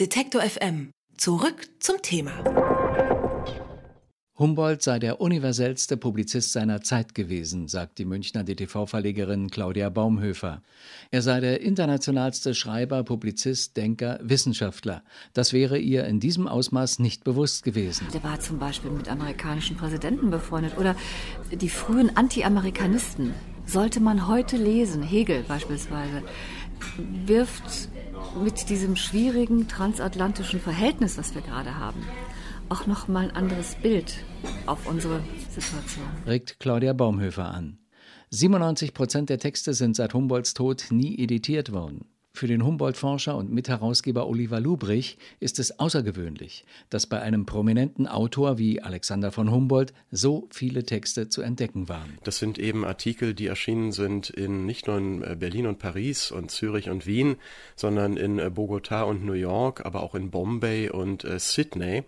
Detektor FM. Zurück zum Thema. Humboldt sei der universellste Publizist seiner Zeit gewesen, sagt die Münchner DTV-Verlegerin Claudia Baumhöfer. Er sei der internationalste Schreiber, Publizist, Denker, Wissenschaftler. Das wäre ihr in diesem Ausmaß nicht bewusst gewesen. Der war zum Beispiel mit amerikanischen Präsidenten befreundet oder die frühen Anti-Amerikanisten. Sollte man heute lesen, Hegel beispielsweise, wirft mit diesem schwierigen transatlantischen Verhältnis, was wir gerade haben, auch noch mal ein anderes Bild auf unsere Situation. Regt Claudia Baumhöfer an. 97 Prozent der Texte sind seit Humboldts Tod nie editiert worden. Für den Humboldt-Forscher und Mitherausgeber Oliver Lubrich ist es außergewöhnlich, dass bei einem prominenten Autor wie Alexander von Humboldt so viele Texte zu entdecken waren. Das sind eben Artikel, die erschienen sind in nicht nur in äh, Berlin und Paris und Zürich und Wien, sondern in äh, Bogotá und New York, aber auch in Bombay und äh, Sydney.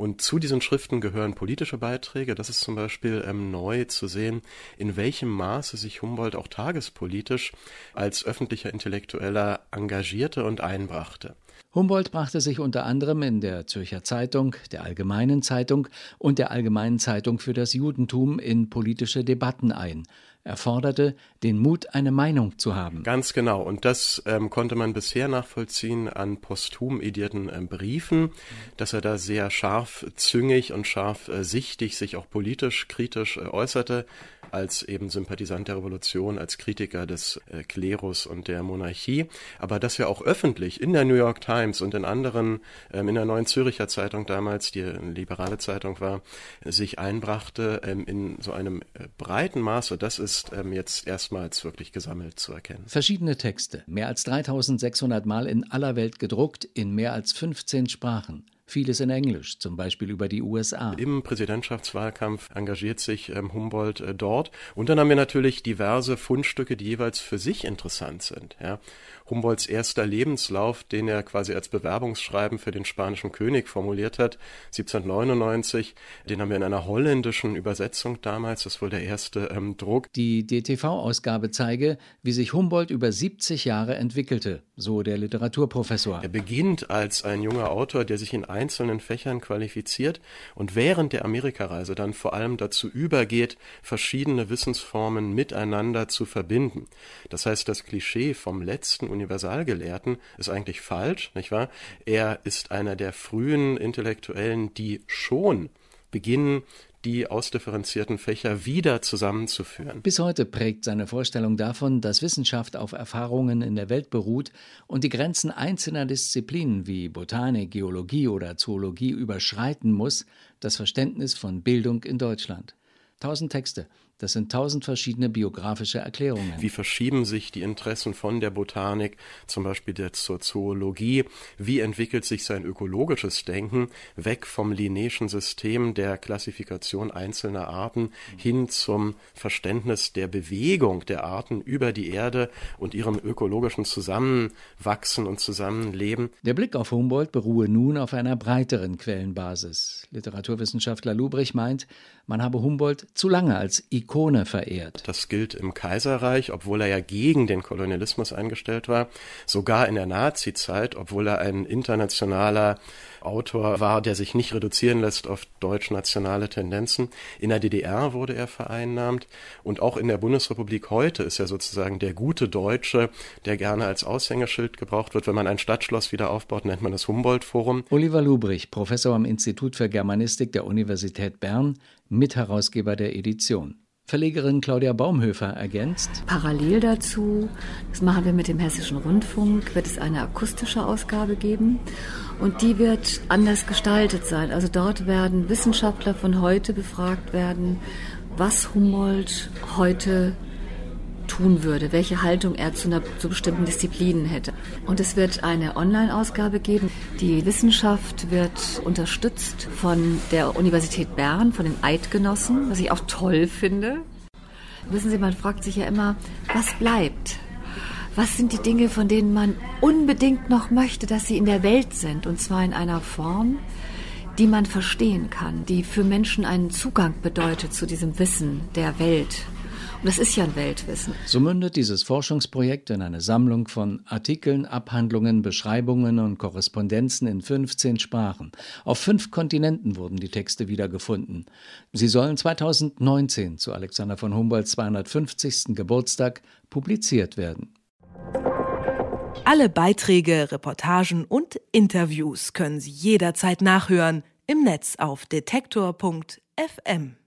Und zu diesen Schriften gehören politische Beiträge. Das ist zum Beispiel ähm, neu zu sehen, in welchem Maße sich Humboldt auch tagespolitisch als öffentlicher Intellektueller engagierte und einbrachte. Humboldt brachte sich unter anderem in der Zürcher Zeitung, der Allgemeinen Zeitung und der Allgemeinen Zeitung für das Judentum in politische Debatten ein. Er forderte den Mut, eine Meinung zu haben. Ganz genau. Und das ähm, konnte man bisher nachvollziehen an posthum edierten äh, Briefen, dass er da sehr scharfzüngig und scharfsichtig sich auch politisch kritisch äh, äußerte als eben Sympathisant der Revolution, als Kritiker des äh, Klerus und der Monarchie, aber dass er auch öffentlich in der New York Times und in anderen, ähm, in der Neuen Züricher Zeitung damals, die eine liberale Zeitung war, sich einbrachte ähm, in so einem äh, breiten Maße, das ist ähm, jetzt erstmals wirklich gesammelt zu erkennen. Verschiedene Texte, mehr als 3600 Mal in aller Welt gedruckt, in mehr als 15 Sprachen vieles in Englisch, zum Beispiel über die USA. Im Präsidentschaftswahlkampf engagiert sich ähm, Humboldt äh, dort. Und dann haben wir natürlich diverse Fundstücke, die jeweils für sich interessant sind. Ja. Humboldts erster Lebenslauf, den er quasi als Bewerbungsschreiben für den spanischen König formuliert hat, 1799, den haben wir in einer holländischen Übersetzung damals, das ist wohl der erste ähm, Druck. Die DTV-Ausgabe zeige, wie sich Humboldt über 70 Jahre entwickelte, so der Literaturprofessor. Er beginnt als ein junger Autor, der sich in einzelnen Fächern qualifiziert und während der Amerikareise dann vor allem dazu übergeht, verschiedene Wissensformen miteinander zu verbinden. Das heißt, das Klischee vom letzten Universalgelehrten ist eigentlich falsch, nicht wahr? Er ist einer der frühen Intellektuellen, die schon beginnen, die ausdifferenzierten Fächer wieder zusammenzuführen. Bis heute prägt seine Vorstellung davon, dass Wissenschaft auf Erfahrungen in der Welt beruht und die Grenzen einzelner Disziplinen wie Botanik, Geologie oder Zoologie überschreiten muss, das Verständnis von Bildung in Deutschland. Tausend Texte, das sind tausend verschiedene biografische Erklärungen. Wie verschieben sich die Interessen von der Botanik, zum Beispiel der zur Zoologie? Wie entwickelt sich sein ökologisches Denken weg vom linäischen System der Klassifikation einzelner Arten hin zum Verständnis der Bewegung der Arten über die Erde und ihrem ökologischen Zusammenwachsen und Zusammenleben? Der Blick auf Humboldt beruhe nun auf einer breiteren Quellenbasis. Literaturwissenschaftler Lubrich meint, man habe Humboldt zu lange als Ikone Ikone verehrt. Das gilt im Kaiserreich, obwohl er ja gegen den Kolonialismus eingestellt war, sogar in der Nazizeit, obwohl er ein internationaler Autor war, der sich nicht reduzieren lässt auf deutsch-nationale Tendenzen. In der DDR wurde er vereinnahmt und auch in der Bundesrepublik heute ist er sozusagen der gute Deutsche, der gerne als Aushängeschild gebraucht wird. Wenn man ein Stadtschloss wieder aufbaut, nennt man das Humboldt-Forum. Oliver Lubrich, Professor am Institut für Germanistik der Universität Bern, Mitherausgeber der Edition. Verlegerin Claudia Baumhöfer ergänzt. Parallel dazu, das machen wir mit dem Hessischen Rundfunk, wird es eine akustische Ausgabe geben und die wird anders gestaltet sein. Also dort werden Wissenschaftler von heute befragt werden, was Humboldt heute tun würde, welche Haltung er zu, einer, zu bestimmten Disziplinen hätte. Und es wird eine Online-Ausgabe geben. Die Wissenschaft wird unterstützt von der Universität Bern, von den Eidgenossen, was ich auch toll finde. Wissen Sie, man fragt sich ja immer, was bleibt? Was sind die Dinge, von denen man unbedingt noch möchte, dass sie in der Welt sind? Und zwar in einer Form, die man verstehen kann, die für Menschen einen Zugang bedeutet zu diesem Wissen der Welt Und das ist ja ein Weltwissen. So mündet dieses Forschungsprojekt in eine Sammlung von Artikeln, Abhandlungen, Beschreibungen und Korrespondenzen in 15 Sprachen. Auf fünf Kontinenten wurden die Texte wiedergefunden. Sie sollen 2019 zu Alexander von Humboldts 250. Geburtstag publiziert werden. Alle Beiträge, Reportagen und Interviews können Sie jederzeit nachhören im Netz auf detektor.fm.